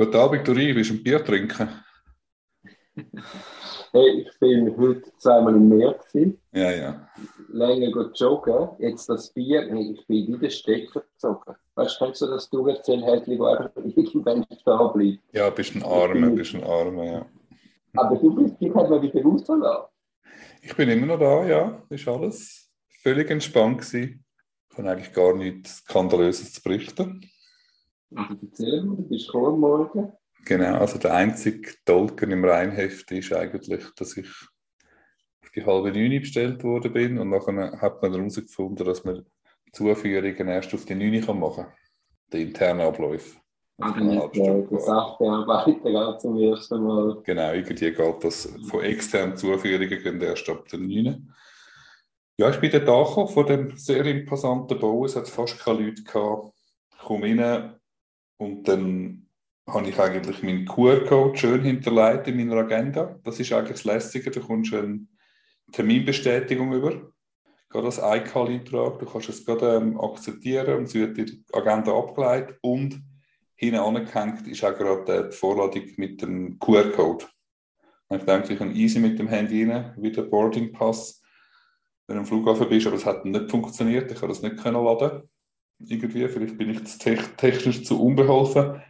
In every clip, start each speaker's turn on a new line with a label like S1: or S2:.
S1: Guten Abend, Uri. Willst du ein Bier trinken?
S2: Hey, ich bin heute zweimal im Meer gewesen.
S1: Ja, ja.
S2: Länger gut joggen. Jetzt das Bier, hey, ich bin in den Stecker gezogen. Weißt du, kennst du das Durchzählhändchen, wo einfach irgendwann da bleibt?
S1: Ja, bist ein Armer, bist ein Armer, ja.
S2: Aber du bist, dich hat man wieder rausgelassen.
S1: Ich bin immer noch da, ja. Ist alles völlig entspannt gewesen. Ich habe eigentlich gar nichts Skandalöses zu berichten.
S2: Also erzähl mir, du bist gekommen am Morgen.
S1: Genau, also der einzige Dolken im Rheinheft ist eigentlich, dass ich auf die halbe Neune bestellt worden bin und nachher hat man herausgefunden, dass man Zuführungen erst auf die Neune kann machen kann. Die internen Abläufe.
S2: Also nicht der Sachbearbeiter geht zum ersten Mal.
S1: Genau, irgendwie geht das von externen Zuführungen gehen erst ab der 9. Ja, ich bin dort angekommen von dem sehr imposanten Bau. Es hat fast keine Leute gehabt. Ich komme rein und dann habe ich eigentlich meinen QR-Code schön hinterlegt in meiner Agenda. Das ist eigentlich das Lässige. Du kommst eine Terminbestätigung über. Gerade als iCal-Eintrag. Du kannst es gerade ähm, akzeptieren und es wird die Agenda abgeleitet. Und hinten angehängt ist auch gerade die Vorladung mit dem QR-Code. Ich denke, ich kann easy mit dem Handy rein, wie der Boarding Pass, wenn du am Flughafen bist, aber es hat nicht funktioniert. Ich konnte das nicht können laden. Irgendwie, vielleicht bin ich technisch zu unbeholfen.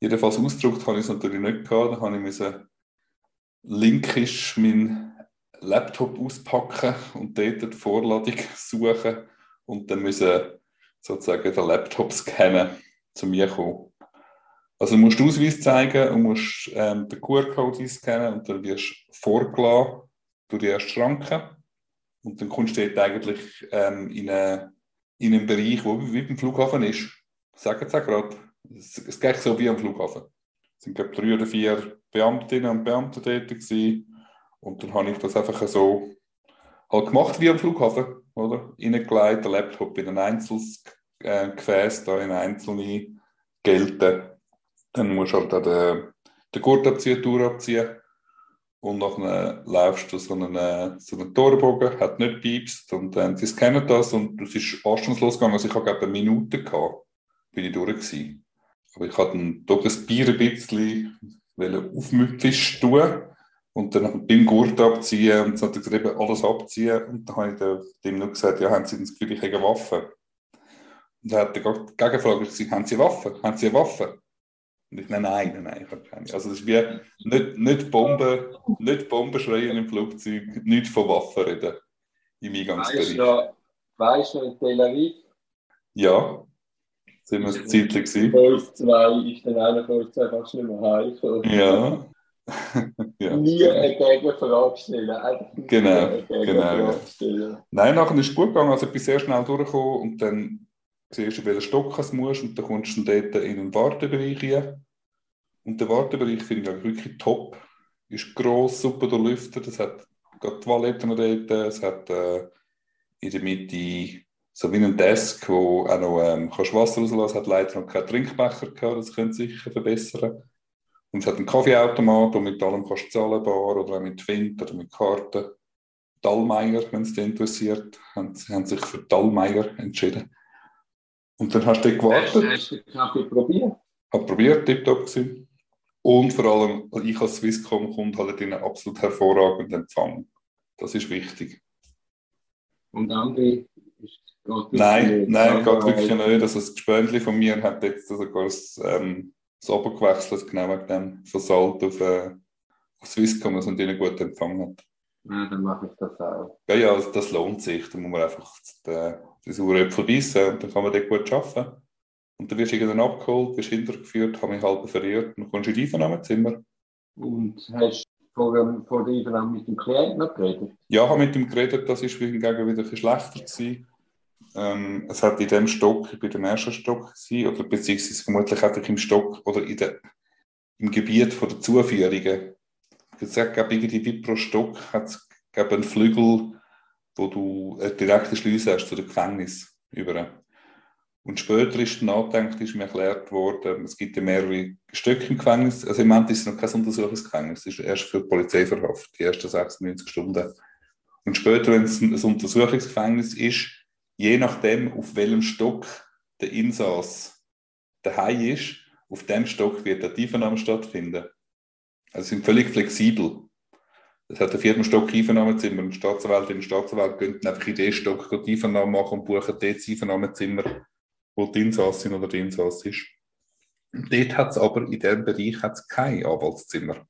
S1: Jedenfalls ausgedruckt habe ich es natürlich nicht gehabt. Dann habe ich müssen linkisch meinen Laptop auspacken und dort die Vorladung suchen und dann müssen sozusagen den Laptop scannen, zu mir kommen. Also du musst Ausweis zeigen und musst ähm, den QR-Code einscannen und dann wirst du vorgelassen durch die erste Schranke und dann kommst du dort eigentlich ähm, in, eine, in einen Bereich, wo wie beim Flughafen ist. Sagen Sie gerade. Es, es geht so wie am Flughafen. Es sind glaube drei oder vier Beamtinnen und Beamte dort gewesen. Und dann habe ich das einfach so halt gemacht wie am Flughafen, oder? Reingelegt, den Laptop in ein einzelnes äh, Gefäß, da in einzelne gelten. Dann musst du halt auch den, den Gurt abziehen, die Tour abziehen. Und nachher laufst du so einen, so einen Torbogen, hat nicht piepst und äh, die scannen das und es ist anstandslos gegangen. Also ich habe glaube eine Minute gehabt, bin ich durch gewesen. Aber ich hatte dann doch das Bier ein bisschen aufmüpfisch tun und dann beim Gurt abziehen und dann hat er gesagt, alles abziehen und dann habe ich dem nur gesagt, ja, haben Sie das Gefühl, ich habe eine Waffe? Und dann hat er die Gegenfrage gesagt, haben Sie eine Waffe? Haben Sie eine Waffe? Nein, nein, nein, ich habe keine. Also das ist wie nicht, nicht Bomben, nicht Bomben schreien im Flugzeug, nicht von Waffen reden im Eingangsbereich.
S2: Weißt du, in Tel Aviv?
S1: Ja, sind wir ein Zeitchen gewesen.
S2: Golf 2 ist dann einer Golf 2 fast nicht mehr heim.
S1: Ja.
S2: ja. Nie eine Gegenfrage stellen. Einfach
S1: genau, genau. Ja. Nein, nachher ist es gut gegangen. Also ich bin sehr schnell durchgekommen und dann siehst du, welchen Stock du musst und dann kommst du dort in den Wartebereich rein. Und der Wartebereich finde ich wirklich top. Ist gross, super durchlüftet. Es hat gerade Toiletten dort. Es hat äh, in der Mitte so wie ein Desk, wo auch noch ähm, kannst Wasser rauslassen hat leider noch keinen Trinkbecher gehabt. Das könnte sicher verbessern. Und es hat einen Kaffeeautomat, wo mit allem kannst du zahlen bar oder auch mit Wind oder mit Karten. Dallmeier, wenn es dich interessiert, haben, haben sich für Dallmeier entschieden. Und dann hast du gewartet.
S2: Hast du den Kaffee probiert?
S1: Hab probiert, tipptopp gewesen. Und vor allem, ich als Swisscom-Kunde halt einen absolut hervorragenden Empfang. Das ist wichtig.
S2: Und andere
S1: Nein, nein, geht wirklich nicht. Also das Gespönchen von mir hat jetzt sogar das, ähm, das gewechselt, genau wegen dem von Salt auf, äh, auf Swisscom, dass man die einen guten Empfang hat.
S2: Ja, dann mache ich das auch.
S1: Ja, ja, das, das lohnt sich. Da muss man einfach die, die sauren Äpfel beißen und dann kann man dort gut arbeiten. Und dann wirst du irgendwann abgeholt, wirst hintergeführt, habe mich halb verirrt und dann kommst du in die Einvernahmezimmer.
S2: Und hast du vor, vor der Einvernahme mit dem Klienten noch geredet?
S1: Ja, ich habe mit ihm geredet, das war hingegen wieder ein schlechter. Gewesen. Ähm, es hat in dem Stock, ich bin im ersten Stock gewesen, oder beziehungsweise vermutlich hatte ich im Stock oder in der, im Gebiet von der Zuführungen. Es gab irgendwie wie pro Stock hat es einen Flügel, wo du eine direkte Schlüsse hast zu dem Gefängnis über. Und später ist nachgedacht, ist mir erklärt worden, es gibt ja mehrere Stücke im Gefängnis. Also im Moment ist es noch kein Untersuchungsgefängnis, es ist erst für die Polizeiverhaft, die ersten 96 Stunden. Und später, wenn es ein Untersuchungsgefängnis ist, je nachdem, auf welchem Stock der Insass daheim ist, auf dem Stock wird eine Tiefennahme stattfinden. Also sind völlig flexibel. Es hat ein vierten Stock Einvernahmezimmer und Staatsanwalt in den Staatsanwalt gehen einfach in den Stock die Einvernahme machen und buchen dort das Einvernahmezimmer, wo die Insassin oder die Insass ist. Und dort hat es aber, in diesem Bereich hat's kein Anwaltszimmer.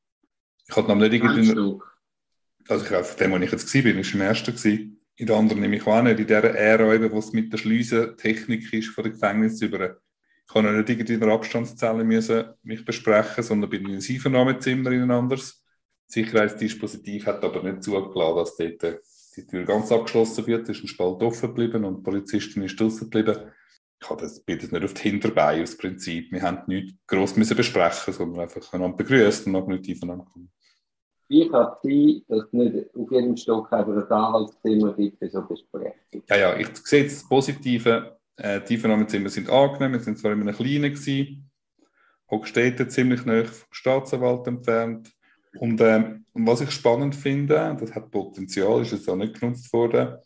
S1: Ich hatte noch nicht irgendwie... Also ich, auf dem, wo ich jetzt war, bin ich im ersten gewesen. In der anderen nehme ich auch nicht. In dieser Ära, wo es mit der Schliessentechnik ist von der Gefängnis über. Ich habe nicht irgendwie in der Abstandszelle müssen mich besprechen, sondern bin in ein Einvernahmezimmer in ein anderes. Sicherheitsdispositiv hat aber nicht zugelassen, dass dort äh, die Tür ganz abgeschlossen wird. Es ist ein Spalt offen geblieben und die Polizistin ist draußen geblieben. Ich habe das, bin das nicht auf die Hinterbeine aus Prinzip. Wir haben nichts gross müssen besprechen, sondern einfach einander begrüßt und noch nicht aufeinander kommen.
S2: Wie kann es sein, dass es nicht auf jedem Stock ein Anwaltszimmer gibt für so Besprechungen?
S1: Ja, ja, ich sehe das Positive. Äh, die Einvernahmezimmer sind angenehm. Wir sind zwar in einem kleinen gewesen, Hochstädte ziemlich nah vom Staatsanwalt entfernt. Und ähm, was ich spannend finde, das hat Potenzial, ist jetzt auch nicht genutzt worden.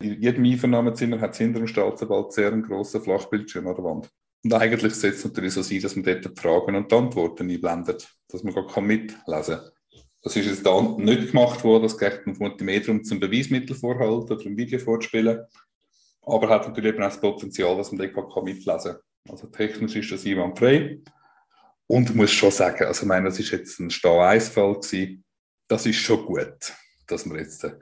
S1: In jedem Einvernahmezimmer hat es hinter dem Staatsanwalt sehr einen grossen Flachbildschirm an der Wand. Und eigentlich sollte es natürlich so sein, dass man dort die Fragen und die Antworten einblendet, dass man gar mitlesen kann. Das ist jetzt da nicht gemacht worden, das geht mehr darum, zum Beweismittel vorhalten oder ein Video vorzuspielen. Aber hat natürlich eben auch das Potenzial, dass man dort mitlesen kann. Also technisch ist das einwandfrei. Und muss schon sagen, also ich meine, das ist jetzt ein Stau-1-Fall gewesen. Das ist schon gut, dass wir jetzt äh,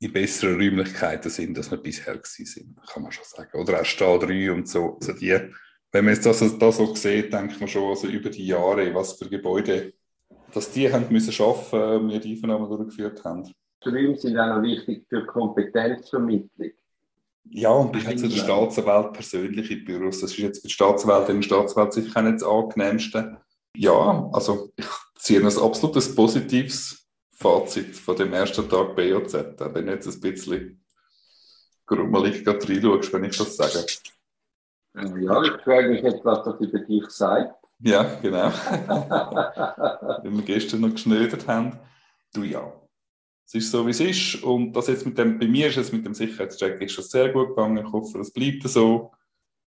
S1: in besseren Räumlichkeiten sind, als wir bisher gewesen sind, kann man schon sagen. Oder auch Stau 3 und so. Also die, wenn man jetzt das, das so sieht, denkt man schon also über die Jahre, was für Gebäude, dass die haben müssen schaffen, wir die Einnahmen durchgeführt haben.
S2: Räume sind auch noch wichtig für Kompetenzvermittlung.
S1: Ja, und ich habe zu der Staatsanwalt persönliche Büros. Das ist jetzt für die Staatsanwalt und Staatsanwalt sicher nicht das angenehmste. Ja, also ich ziehe ein absolutes positives Fazit von dem ersten Tag BOZ. Wenn du jetzt ein bisschen grummelig reinschaust, wenn ich das sage.
S2: Ja, ich frage mich jetzt, was das über dich sagt.
S1: Ja, genau. Wenn wir gestern noch geschnödert haben. Du ja, es ist so, wie es ist. Und das jetzt mit dem, bei mir ist es mit dem Sicherheitscheck ist das sehr gut gegangen. Ich hoffe, es bleibt so.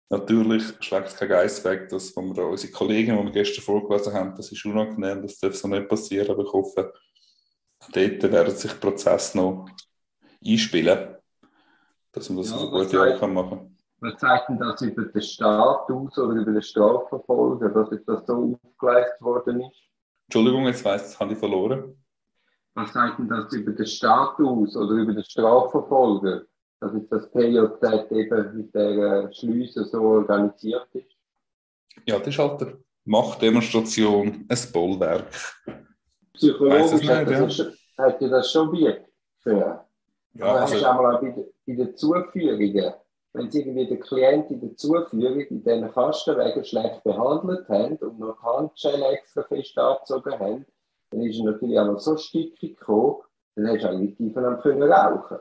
S1: Natürlich schlägt es kein Geist weg, dass wir unsere Kollegen, die wir gestern vorgelesen haben, das ist unangenehm, das darf so nicht passieren, aber ich hoffe, dort werden sich die Prozesse noch einspielen, dass man das ja, eine gute Art machen kann.
S2: Was zeigt denn das über den Staat aus oder über den Strafverfolger, dass das so aufgeleistet worden ist?
S1: Entschuldigung, jetzt weiss ich, das habe ich verloren.
S2: Was sagt denn das über den Status oder über den Strafverfolger, dass jetzt das PJZ eben mit der Schliesse so organisiert ist?
S1: Ja, das ist halt eine Machtdemonstration, ein Bollwerk.
S2: Psychologisch nicht, hat, das ja. hat ja das schon Wirk für. Ja, also, hast du einmal bei, bei den Zuführungen, wenn sie irgendwie den Klient in der Zuführung in diesen Kastenwegen schlecht behandelt haben und noch Handschellen extra fest angezogen haben, dann ist er natürlich auch noch so stickig gekommen, dann hast du eigentlich tiefer rauchen.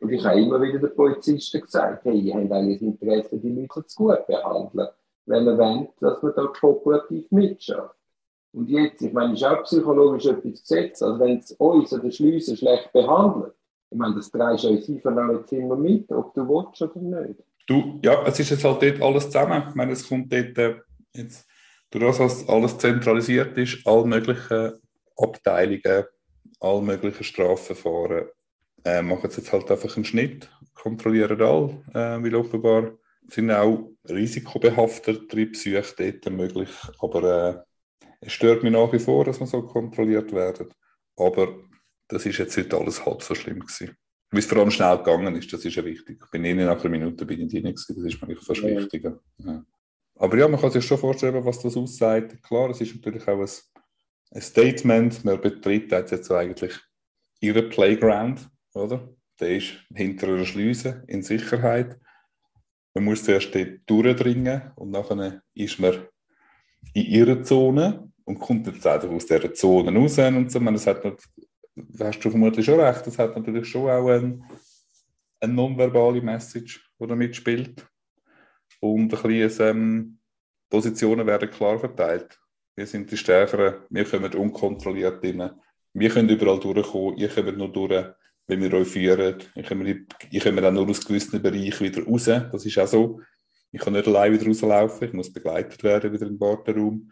S2: Und ich habe immer wieder den Polizisten gesagt, hey, ihr habt eigentlich das Interesse, die Leute zu gut behandeln, wenn ihr wollt, dass man da kooperativ mitschafft. Und jetzt, ich meine, ist auch psychologisch etwas gesetzt, also wenn es uns oder Schliessen schlecht behandelt, ich meine, das drehst du uns einfach jetzt immer mit, ob du willst oder nicht.
S1: Du, ja, es ist jetzt halt dort alles zusammen. Ich meine, es kommt dort äh, jetzt, durch das, was alles zentralisiert ist, alle möglichen Abteilungen, alle möglichen Strafverfahren äh, machen jetzt halt einfach einen Schnitt, kontrollieren alle, äh, weil offenbar sind auch risikobehaftere Psyche dort möglich. Aber äh, es stört mich nach wie vor, dass man so kontrolliert werden. Aber das ist jetzt nicht alles halb so schlimm gewesen. Wie es vor allem schnell gegangen ist, das ist ja wichtig. Ich bin eh nach einer Minute bin ich drin gewesen, das ist mir fast wichtiger. Ja. Aber ja, man kann sich schon vorstellen, was das aussagt. Klar, es ist natürlich auch ein ein Statement, man betritt jetzt eigentlich ihren Playground, oder? Der ist hinter einer Schleuse in Sicherheit. Man muss zuerst dort durchdringen und nachher ist man in ihrer Zone und kommt jetzt einfach aus dieser Zone raus und so. das hat nicht, hast du vermutlich schon recht, das hat natürlich schon auch eine, eine nonverbale Message, die da mitspielt. Und ein bisschen, ähm, Positionen werden klar verteilt. Wir sind die Stärkeren, wir kommen unkontrolliert rein. Wir können überall durchkommen, ihr kommt nur durch, wenn wir euch führen. Ihr kommt, ihr kommt auch nur aus gewissen Bereichen wieder raus. Das ist auch so. Ich kann nicht allein wieder rauslaufen, ich muss begleitet werden wieder im Warteraum.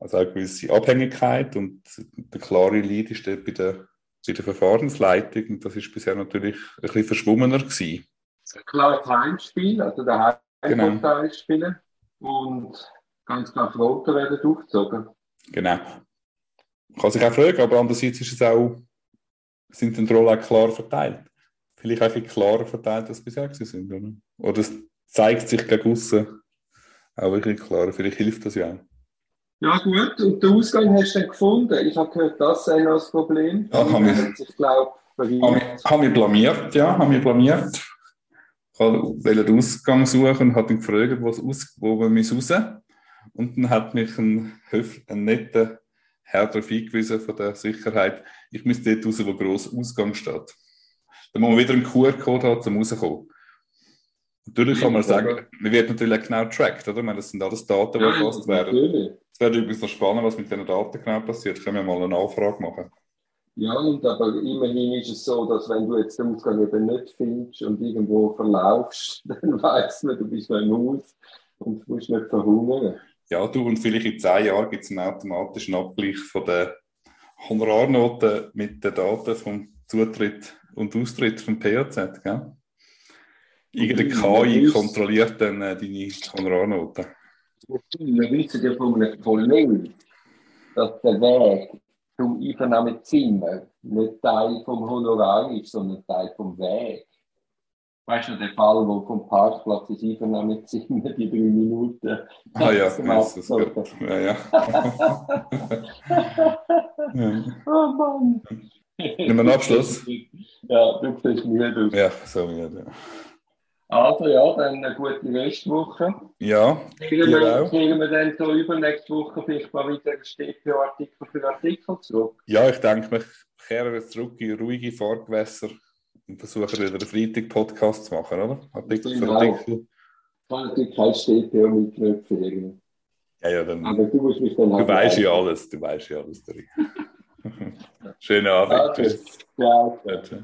S1: Also eine gewisse Abhängigkeit und der klare Leid ist dort bei der, bei der Verfahrensleitung und das ist bisher natürlich ein bisschen verschwommener gewesen.
S2: Ein klares Heimspiel, also der Heimvorteil genau. spielen und ganz klar Quoten werden durchgezogen.
S1: Genau. Kann sich auch fragen, aber andererseits ist es auch, sind die Rollen auch klar verteilt. Vielleicht auch ein klarer verteilt, als bisher sind, oder? Oder es zeigt sich gegen außen auch wirklich klar. Vielleicht hilft das ja auch.
S2: Ja, gut. Und den Ausgang hast du dann gefunden? Ich habe gehört, das sei noch das Problem.
S1: Ja, haben wir, ich glaube, haben wir blamiert, ja, haben wir blamiert. Ich wollte den Ausgang suchen und habe ihn gefragt, wo, aus, wo wir müssen raus. Und dann hat mich ein, ein netter Herr darauf hingewiesen von der Sicherheit, ich müsste dort raus, wo gross Ausgang steht. Dann muss man wieder einen QR-Code haben, um rauszukommen. Natürlich kann man sagen, man wird natürlich auch genau tracked, oder? meine, das sind alles Daten, die erfasst werden. Es wäre übrigens noch spannend, was mit diesen Daten genau passiert. Können wir mal eine Nachfrage machen.
S2: Ja, und aber immerhin ist es so, dass wenn du jetzt den Ausgang eben nicht findest und irgendwo verlaufst, dann weißt man, du bist noch im Haus und musst nicht verhungern.
S1: Ja, du, und vielleicht in zehn Jahren gibt es einen automatischen Abgleich von den Honorarnoten mit den Daten vom Zutritt und Austritt vom PAZ, gell? Irgendeine KI kontrolliert dann äh, deine Honorarnoten.
S2: Wir wissen ja von einem Kollegen, dass der Weg zum Einvernahmezimmer nicht Teil vom Honorar ist, sondern Teil vom Weg. Weißt du, der Fall, wo vom Parkplatz ins Einvernahmezimmer die drei Minuten.
S1: Ah ja, das ist gut. Ja, ja. Oh Mann. Wir einen Abschluss?
S2: Ja, du siehst müde aus.
S1: Ja, so müde.
S2: Also ja, dann eine gute Restwoche.
S1: Ja,
S2: kriegen wir, kriegen wir dann so übernächste Woche vielleicht mal wieder StPO-Artikel für Artikel zurück?
S1: Ja, ich denke, wir kehren zurück in ruhige Fahrgewässer versuchen wieder einen Freitag-Podcast zu machen, oder?
S2: Artikel für Artikel. Ich kann natürlich kein StPO mitknüpfen.
S1: Ja, ja, dann.
S2: Aber du musst mich dann
S1: Du weißt ja alles, du weißt ja alles, Schönen Abend.
S2: Okay. Ciao.
S1: Ciao.